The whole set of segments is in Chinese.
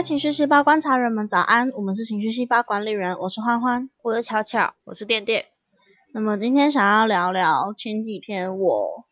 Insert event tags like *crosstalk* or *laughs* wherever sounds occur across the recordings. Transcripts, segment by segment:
位情绪细胞观察人们，早安！我们是情绪细胞管理人，我是欢欢，我是巧巧，我是电电。那么今天想要聊聊前几天我，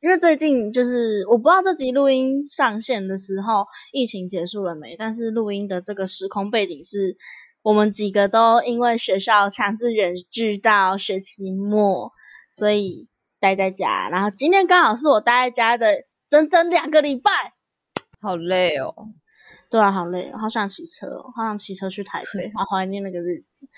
因为最近就是我不知道这集录音上线的时候疫情结束了没，但是录音的这个时空背景是我们几个都因为学校强制远距到学期末，所以待在家。然后今天刚好是我待在家的整整两个礼拜，好累哦。对啊，好累，好想骑车，好想骑车去台北，*laughs* 好怀念那个日子。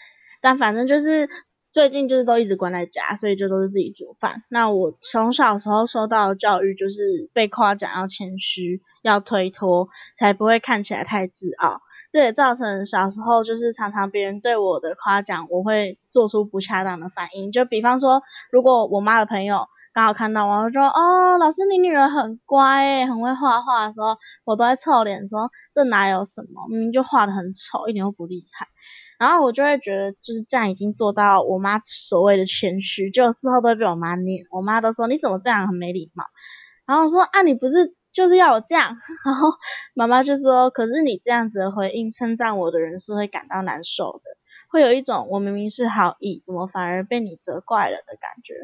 但反正就是。最近就是都一直关在家，所以就都是自己煮饭。那我从小时候受到的教育就是被夸奖要谦虚，要推脱，才不会看起来太自傲。这也造成小时候就是常常别人对我的夸奖，我会做出不恰当的反应。就比方说，如果我妈的朋友刚好看到我，说：“哦，老师，你女儿很乖诶，很会画画。”的时候，我都在臭脸说：“这哪有什么？明明就画的很丑，一点都不厉害。”然后我就会觉得就是这样已经做到我妈所谓的谦虚，就事后都会被我妈念，我妈都说你怎么这样很没礼貌。然后我说啊你不是就是要我这样？*laughs* 然后妈妈就说可是你这样子的回应称赞我的人是会感到难受的，会有一种我明明是好意，怎么反而被你责怪了的感觉。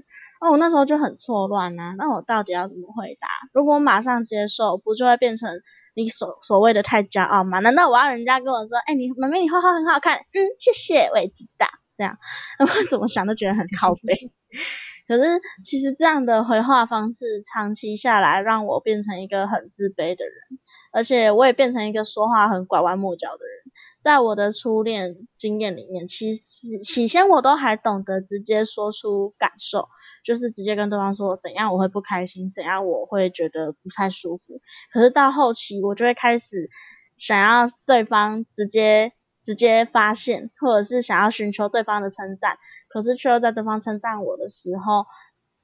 那我那时候就很错乱呢，那我到底要怎么回答？如果我马上接受，不就会变成你所所谓的太骄傲吗？难道我要人家跟我说，哎，你妹妹你画画很好看，嗯，谢谢，我也知道，这样，*laughs* 我怎么想都觉得很靠背。*laughs* 可是其实这样的回话方式，长期下来让我变成一个很自卑的人，而且我也变成一个说话很拐弯抹角的人。在我的初恋经验里面，其实起先我都还懂得直接说出感受。就是直接跟对方说怎样我会不开心，怎样我会觉得不太舒服。可是到后期，我就会开始想要对方直接直接发现，或者是想要寻求对方的称赞，可是却又在对方称赞我的时候，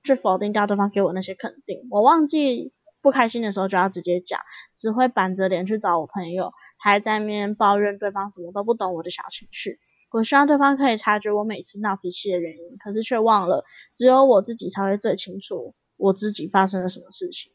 去否定掉对方给我那些肯定。我忘记不开心的时候就要直接讲，只会板着脸去找我朋友，还在面抱怨对方怎么都不懂我的小情绪。我希望对方可以察觉我每次闹脾气的原因，可是却忘了，只有我自己才会最清楚我自己发生了什么事情。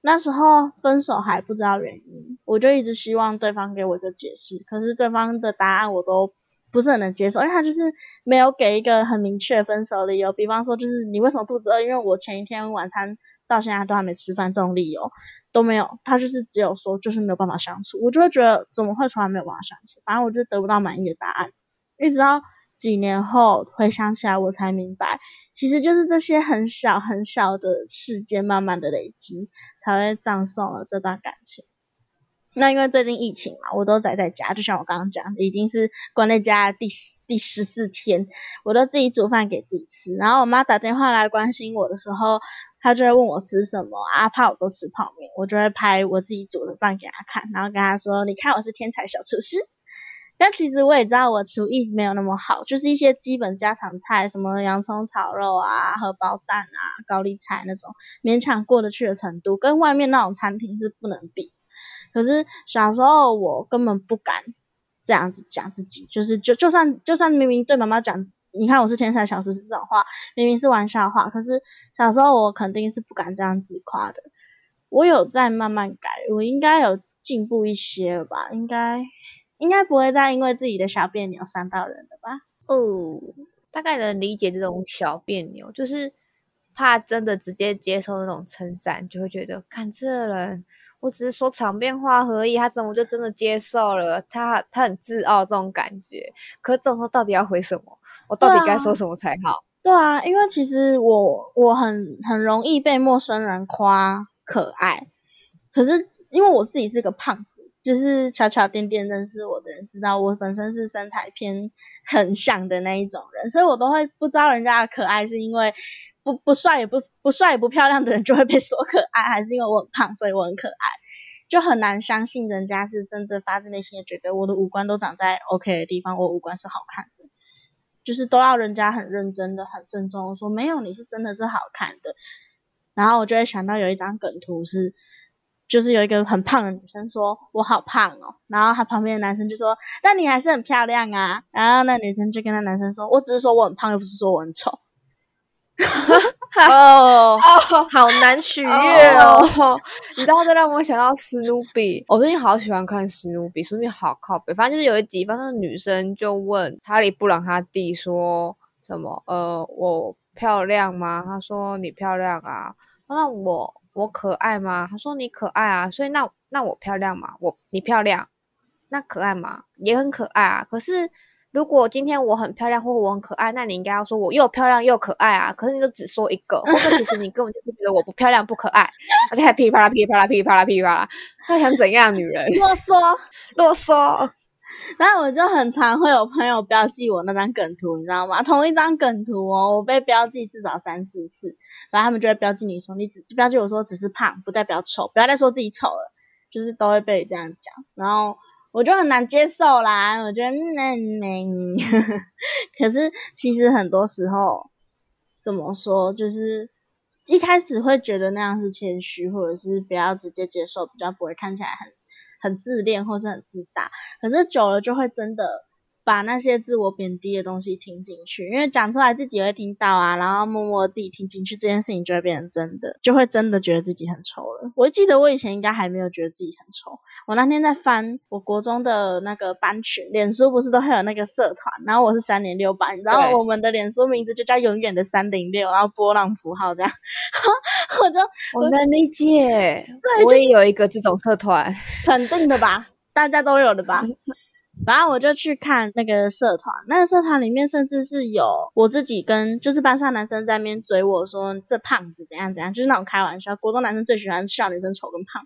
那时候分手还不知道原因，我就一直希望对方给我一个解释，可是对方的答案我都不是很能接受，因为他就是没有给一个很明确分手理由。比方说，就是你为什么肚子饿？因为我前一天晚餐到现在都还没吃饭，这种理由都没有。他就是只有说就是没有办法相处，我就会觉得怎么会从来没有办法相处？反正我就得不到满意的答案。一直到几年后回想起来，我才明白，其实就是这些很小很小的事件，慢慢的累积，才会葬送了这段感情。那因为最近疫情嘛，我都宅在家，就像我刚刚讲，已经是关在家第十第十四天，我都自己煮饭给自己吃。然后我妈打电话来关心我的时候，她就会问我吃什么啊，怕我都吃泡面，我就会拍我自己煮的饭给她看，然后跟她说：“你看，我是天才小厨师。”但其实我也知道我厨艺没有那么好，就是一些基本家常菜，什么洋葱炒肉啊、荷包蛋啊、高丽菜那种，勉强过得去的程度，跟外面那种餐厅是不能比。可是小时候我根本不敢这样子讲自己，就是就就算就算明明对妈妈讲，你看我是天才小厨师这种话，明明是玩笑话，可是小时候我肯定是不敢这样自夸的。我有在慢慢改，我应该有进步一些了吧？应该。应该不会再因为自己的小别扭伤到人了吧？哦，大概能理解这种小别扭，就是怕真的直接接受那种称赞，就会觉得看这人，我只是说场面话而已，他怎么就真的接受了？他他很自傲这种感觉。可这种时候到底要回什么？我到底该说什么才好？对啊，因为其实我我很很容易被陌生人夸可爱，可是因为我自己是个胖子。就是巧巧点点认识我的人知道我本身是身材偏很像的那一种人，所以我都会不知道人家的可爱是因为不不帅也不不帅也不漂亮的人就会被说可爱，还是因为我很胖所以我很可爱，就很难相信人家是真的发自内心的觉得我的五官都长在 OK 的地方，我五官是好看的，就是都要人家很认真的很郑重的说没有你是真的是好看的，然后我就会想到有一张梗图是。就是有一个很胖的女生说：“我好胖哦。”然后她旁边的男生就说：“但你还是很漂亮啊。”然后那女生就跟那男生说：“我只是说我很胖，又不是说我很丑。” *laughs* 哦，好难取悦哦。你知道这让我想到史努比，我最近好喜欢看史努比，史努比好靠北。反正就是有一集，反正女生就问哈利布朗他弟说什么？呃，我漂亮吗？他说你漂亮啊。那我我可爱吗？他说你可爱啊。所以那那我漂亮吗？我你漂亮，那可爱吗？也很可爱啊。可是。如果今天我很漂亮或我很可爱，那你应该要说我又漂亮又可爱啊。可是你都只说一个，或者其实你根本就觉得我不漂亮不可爱，而且还噼里啪啦噼里啪啦噼里啪啦噼里啪啦，他想怎样？女人啰嗦啰嗦。然后我就很常会有朋友标记我那张梗图，你知道吗？同一张梗图哦，我被标记至少三四次，然后他们就会标记你说你只标记我说只是胖，不代表丑，不要再说自己丑了，就是都会被这样讲，然后。我就很难接受啦，我觉得那没，*laughs* 可是其实很多时候怎么说，就是一开始会觉得那样是谦虚，或者是不要直接接受，比较不会看起来很很自恋或是很自大，可是久了就会真的。把那些自我贬低的东西听进去，因为讲出来自己会听到啊，然后默默自己听进去，这件事情就会变成真的，就会真的觉得自己很丑了。我记得我以前应该还没有觉得自己很丑。我那天在翻我国中的那个班群，脸书不是都会有那个社团，然后我是三零六班，然后我们的脸书名字就叫永远的三零六，然后波浪符号这样，*laughs* 我就我能理解，我也有一个这种社团，肯定的吧，大家都有的吧。然后我就去看那个社团，那个社团里面甚至是有我自己跟就是班上男生在那边追我说这胖子怎样怎样，就是那种开玩笑。国中男生最喜欢笑女生丑跟胖，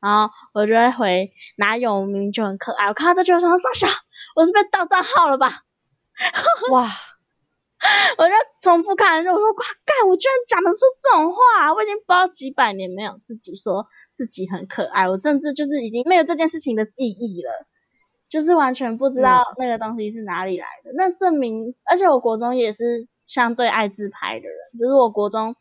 然后我就会回哪有明明就很可爱。我看到这句话说傻笑，我是被盗账号了吧？哇！*laughs* 我就重复看，我说哇干，我居然讲得出这种话！我已经不知道几百年没有自己说自己很可爱，我甚至就是已经没有这件事情的记忆了。就是完全不知道那个东西是哪里来的，那证明，而且我国中也是相对爱自拍的人，就是我国中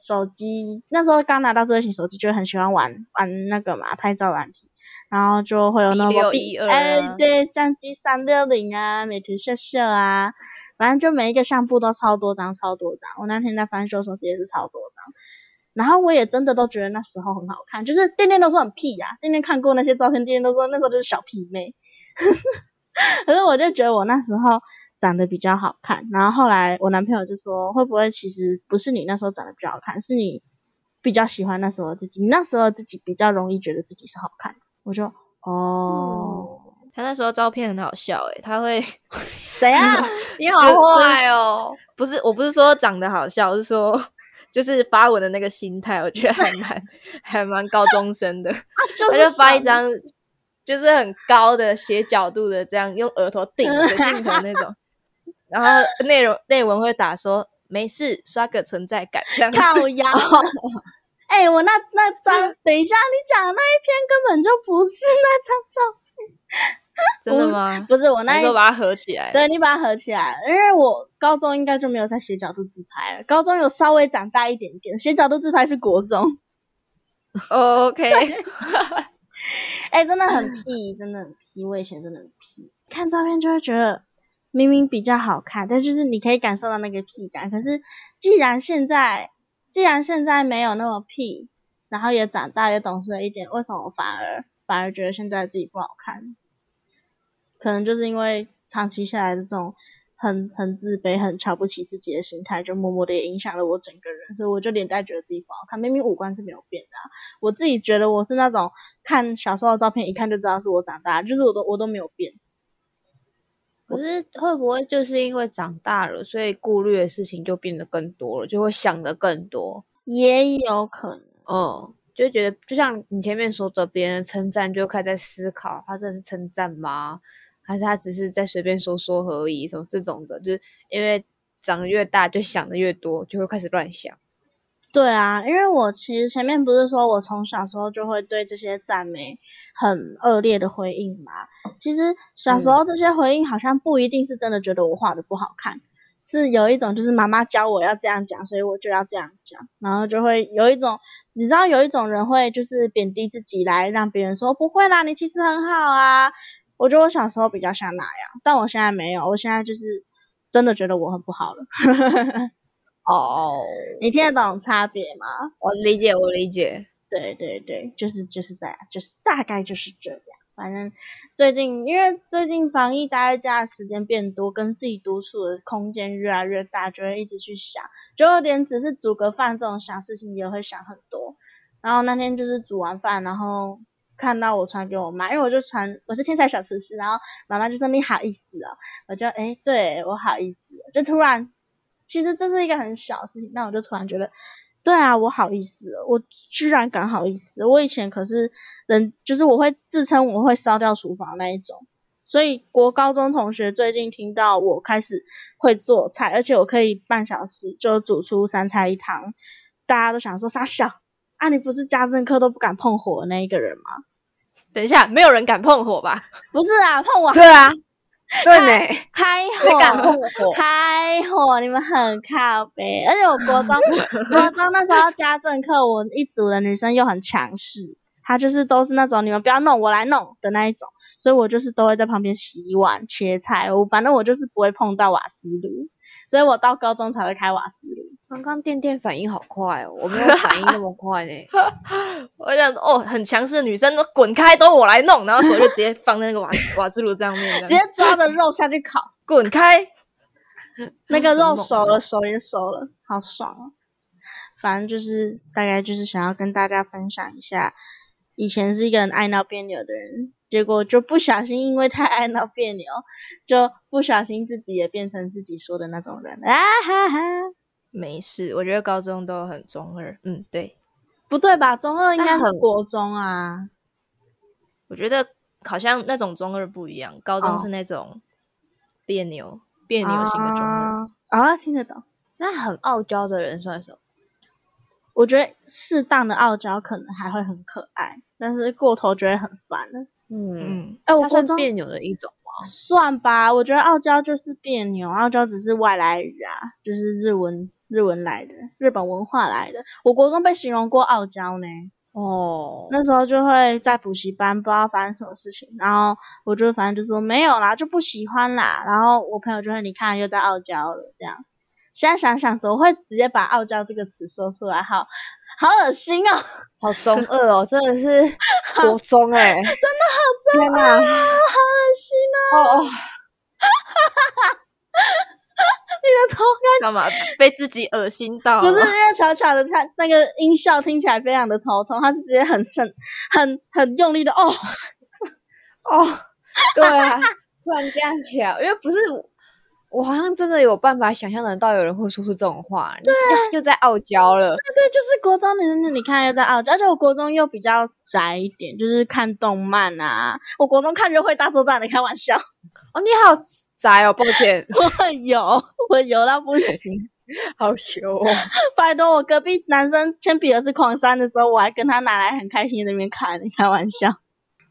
手机那时候刚拿到智慧型手机，就很喜欢玩玩那个嘛拍照软体，然后就会有那个哎对相机三六零啊，美图秀秀啊，反正就每一个相簿都超多张超多张，我那天在翻修手机也是超多张，然后我也真的都觉得那时候很好看，就是店店都说很屁呀，店店看过那些照片，店店都说那时候就是小屁妹。*laughs* 可是我就觉得我那时候长得比较好看，然后后来我男朋友就说，会不会其实不是你那时候长得比较好看，是你比较喜欢那时候自己，你那时候自己比较容易觉得自己是好看的。我说哦，他那时候照片很好笑诶，他会谁啊？*laughs* 你好坏哦！不是，我不是说长得好笑，我是说 *laughs* 就是发文的那个心态，我觉得还蛮还蛮高中生的，他就发一张。就是很高的斜角度的，这样用额头顶着镜头那种，*laughs* 然后内容内文会打说没事，刷个存在感这样子。靠 *laughs* 腰，哎，我那那张，等一下你讲的那一篇根本就不是那张照片，真的 *laughs* 吗？不是我那时候把它合起来，对你把它合起来，因为我高中应该就没有在斜角度自拍了，高中有稍微长大一点点，斜角度自拍是国中。OK。*laughs* 哎，真的很屁，真的很屁。我以前真的很屁，看照片就会觉得明明比较好看，但就是你可以感受到那个屁感。可是既然现在，既然现在没有那么屁，然后也长大也懂事了一点，为什么反而反而觉得现在自己不好看？可能就是因为长期下来的这种。很很自卑、很瞧不起自己的心态，就默默的也影响了我整个人，所以我就连带觉得自己不好看。明明五官是没有变的，我自己觉得我是那种看小时候的照片，一看就知道是我长大，就是我都我都没有变。可是会不会就是因为长大了，所以顾虑的事情就变得更多了，就会想的更多？也有可能，嗯，就觉得就像你前面说的，别人称赞就开始在思考，他这是称赞吗？还是他只是在随便说说而已，什么这种的，就是因为长得越大，就想的越多，就会开始乱想。对啊，因为我其实前面不是说我从小时候就会对这些赞美很恶劣的回应嘛？其实小时候这些回应好像不一定是真的觉得我画的不好看，是有一种就是妈妈教我要这样讲，所以我就要这样讲，然后就会有一种你知道有一种人会就是贬低自己来让别人说不会啦，你其实很好啊。我觉得我小时候比较像那样，但我现在没有，我现在就是真的觉得我很不好了。*laughs* 哦，你听得懂差别吗？我理解，我理解。对对对，就是就是这样，就是大概就是这样。反正最近因为最近防疫待在家的时间变多，跟自己独处的空间越来越大，就会一直去想，就连只是煮个饭这种小事情也会想很多。然后那天就是煮完饭，然后看到我传给我妈，因为我就传我是天才小厨师，然后妈妈就说你好意思哦，我就哎对我好意思，就突然其实这是一个很小的事情，但我就突然觉得。对啊，我好意思，我居然敢好意思。我以前可是人，就是我会自称我会烧掉厨房那一种。所以国高中同学最近听到我开始会做菜，而且我可以半小时就煮出三菜一汤，大家都想说傻笑啊，你不是家政课都不敢碰火的那一个人吗？等一下，没有人敢碰火吧？不是啊，碰我。对啊。对呢，开火，开火，你们很靠背。而且我国中，国中那时候家政课，我一组的女生又很强势，她就是都是那种你们不要弄，我来弄的那一种，所以我就是都会在旁边洗碗、切菜，我反正我就是不会碰到瓦斯炉。所以我到高中才会开瓦斯炉。*laughs* 刚刚电电反应好快哦，我没有反应那么快呢。*laughs* 我想哦，很强势的女生都滚开，都我来弄，然后手就直接放在那个瓦瓦斯炉上面，直接抓着肉下去烤，*laughs* 滚开。那个肉熟了，手也熟了，好爽哦。反正就是大概就是想要跟大家分享一下，以前是一个很爱闹别扭的人。结果就不小心，因为太爱闹别扭，就不小心自己也变成自己说的那种人啊哈哈！没事，我觉得高中都很中二。嗯，对，不对吧？中二应该是国中啊。我觉得好像那种中二不一样，高中是那种别扭、别扭型的中二啊。听得懂？那很傲娇的人算什么？我觉得适当的傲娇可能还会很可爱，但是过头觉得很烦了。嗯，哎，我算别扭的一种吗？算吧，我觉得傲娇就是别扭，傲娇只是外来语啊，就是日文日文来的，日本文化来的。我国中被形容过傲娇呢，哦，那时候就会在补习班不知道发生什么事情，然后我就反正就说没有啦，就不喜欢啦，然后我朋友就会你看又在傲娇了，这样。现在想想怎么会直接把傲娇这个词说出来？好。好恶心哦，好中二哦，*laughs* 真的是国中哎，真的好中二啊，好恶心哦！哦，*laughs* 你的头干嘛被自己恶心到？不是因为巧巧的，他那个音效听起来非常的头痛，他是直接很深、很很用力的哦哦，对啊，*laughs* 突然这样起来，因为不是。我好像真的有办法想象得到有人会说出这种话，对，*laughs* 又在傲娇了。对对，就是国中女生，你看又在傲娇，而且我国中又比较宅一点，就是看动漫啊。我国中看约会大作战，你开玩笑？*laughs* 哦，你好宅哦，抱歉，*laughs* 我有，我有到不行，好羞哦。拜托，我隔壁男生铅笔盒是狂三的时候，我还跟他拿来很开心那边看，你开玩笑。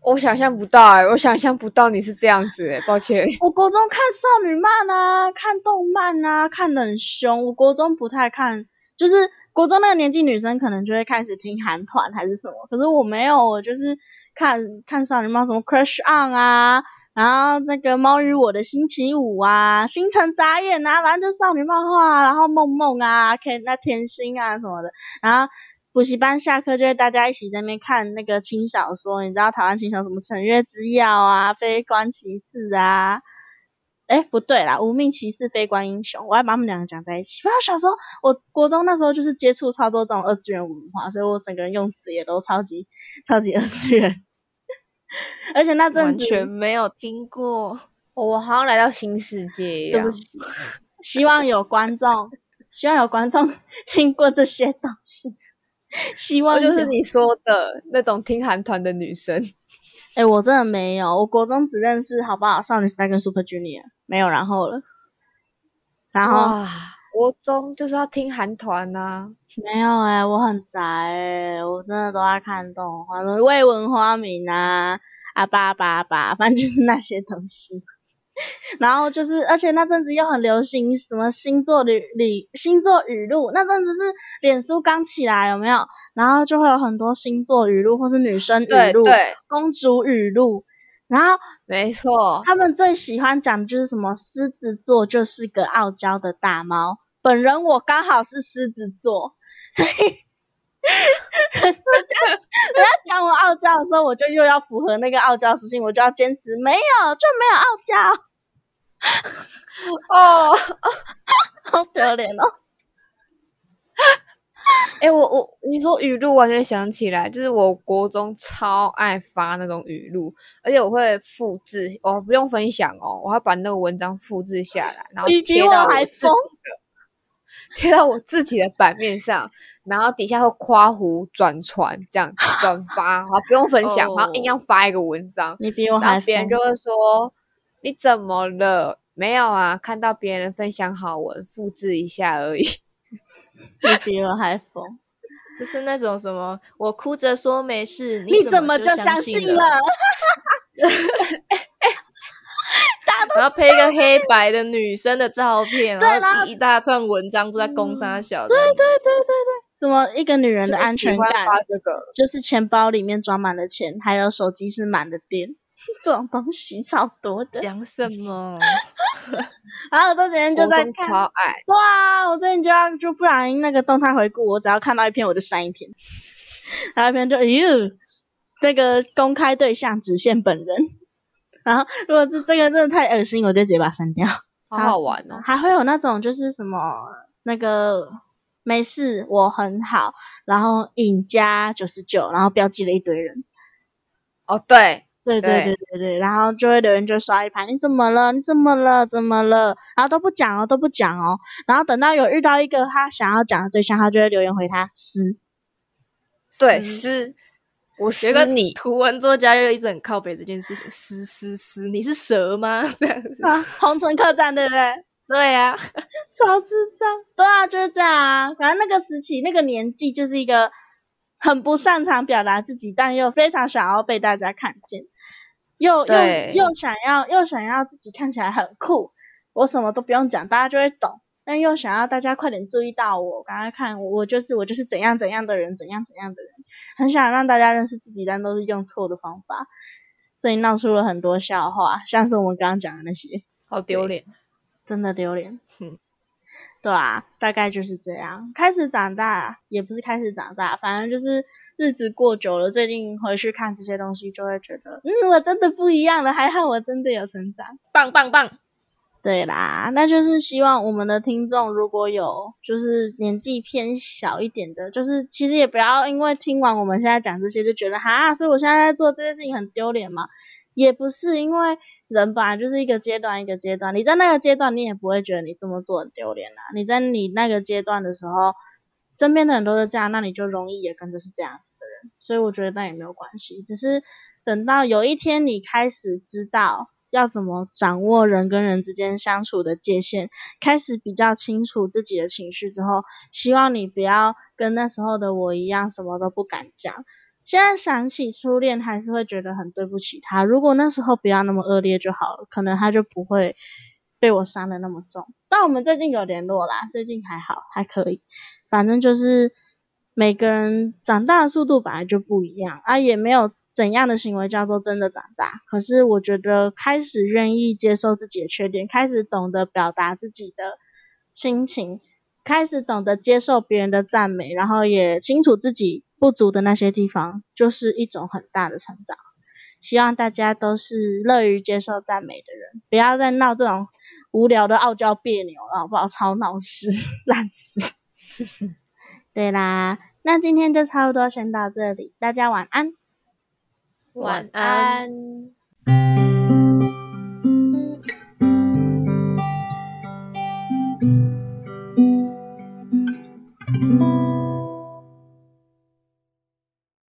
我想象不到哎，我想象不到你是这样子哎，抱歉。我国中看少女漫啊，看动漫啊，看得很凶。我国中不太看，就是国中那个年纪女生可能就会开始听韩团还是什么，可是我没有，我就是看看少女漫，什么 Crush On 啊，然后那个猫与我的星期五啊，星辰眨眼啊，反正就少女漫画，然后梦梦啊，K 那甜心啊什么的，然后。补习班下课就会大家一起在那边看那个轻小说，你知道台湾轻小说什么《沈月之钥》啊，《非官骑士》啊，哎不对啦，《无命骑士》《非官英雄》，我还把他们两个讲在一起。反正小时候，我国中那时候就是接触超多这种二次元文化，所以我整个人用词也都超级超级二次元。*laughs* 而且那阵子完全没有听过，我好像来到新世界。对不起，希望有观众，希望有观众 *laughs* 听过这些东西。*laughs* 希望就是你说的那种听韩团的女生。*laughs* 哎，我真的没有，我国中只认识好不好少女时代跟 Super Junior，没有然后了。然后国中就是要听韩团呐。没有哎，我很宅哎，我真的都在看动画，未闻花名啊，阿巴巴巴，反正就是那些东西。*laughs* 然后就是，而且那阵子又很流行什么星座语语星座语录，那阵子是脸书刚起来，有没有？然后就会有很多星座语录，或是女生语录、公主语录。然后没错，他们最喜欢讲的就是什么狮子座就是个傲娇的大猫，本人我刚好是狮子座，所以人家 *laughs* 人家讲我傲娇的时候，我就又要符合那个傲娇属性，我就要坚持没有就没有傲娇。*laughs* 哦，*laughs* 好丢脸哦！*laughs* 哎，我我你说语录，完全想起来，就是我国中超爱发那种语录，而且我会复制，我不用分享哦，我要把那个文章复制下来，然后贴到我自己的贴到我自己的版面上，然后底下会夸胡转传这样转发，然后不用分享，然后硬要发一个文章，你比我还别人就会说你怎么了？没有啊，看到别人分享好文，复制一下而已。*laughs* 你比我还疯，*laughs* 就是那种什么，我哭着说没事，你怎么就相信了？*laughs* 然后配一个黑白的女生的照片，然后一大串文章，不在攻杀小。对对对对对，什么一个女人的安全感，这个就是钱包里面装满了钱，还有手机是满的电。*laughs* 这种东西超多的，讲什么？*laughs* 然后我这几天就在看，超爱哇！我最近就要就不然那个动态回顾，我只要看到一篇我就删一篇，*laughs* 然后一篇就哎呦，那个公开对象只限本人。然后如果是这个真的太恶心，我就直接把它删掉。超好玩哦！还会有那种就是什么那个没事，我很好，然后引加九十九，然后标记了一堆人。哦，对。对对对对对，然后就会留言就刷一排，你怎么了？你怎么了？怎么了？然后都不讲哦，都不讲哦。然后等到有遇到一个他想要讲的对象，他就会留言回他撕。对撕，我觉得你图文作家就一直很靠北这件事情，撕撕撕，你是蛇吗？这样子啊，红尘客栈对不对？*laughs* 对呀，超智障。对啊，就是这样啊。反正那个时期，那个年纪就是一个。很不擅长表达自己，但又非常想要被大家看见，又又又想要又想要自己看起来很酷，我什么都不用讲，大家就会懂。但又想要大家快点注意到我，赶快看我，我就是我就是怎样怎样的人，怎样怎样的人，很想让大家认识自己，但都是用错的方法，所以闹出了很多笑话，像是我们刚刚讲的那些，好丢脸，真的丢脸。对啊，大概就是这样。开始长大也不是开始长大，反正就是日子过久了。最近回去看这些东西，就会觉得，嗯，我真的不一样了。还好我真的有成长，棒棒棒！对啦，那就是希望我们的听众如果有就是年纪偏小一点的，就是其实也不要因为听完我们现在讲这些就觉得哈，所以我现在在做这些事情很丢脸嘛？也不是因为。人本来就是一个阶段一个阶段，你在那个阶段，你也不会觉得你这么做很丢脸啊。你在你那个阶段的时候，身边的人都是这样，那你就容易也跟着是这样子的人。所以我觉得那也没有关系，只是等到有一天你开始知道要怎么掌握人跟人之间相处的界限，开始比较清楚自己的情绪之后，希望你不要跟那时候的我一样，什么都不敢讲。现在想起初恋，还是会觉得很对不起他。如果那时候不要那么恶劣就好了，可能他就不会被我伤的那么重。但我们最近有联络啦，最近还好，还可以。反正就是每个人长大的速度本来就不一样啊，也没有怎样的行为叫做真的长大。可是我觉得开始愿意接受自己的缺点，开始懂得表达自己的心情，开始懂得接受别人的赞美，然后也清楚自己。不足的那些地方，就是一种很大的成长。希望大家都是乐于接受赞美的人，不要再闹这种无聊的傲娇别扭了，好不好？超闹事，烂死。*laughs* 对啦，那今天就差不多先到这里，大家晚安。晚安。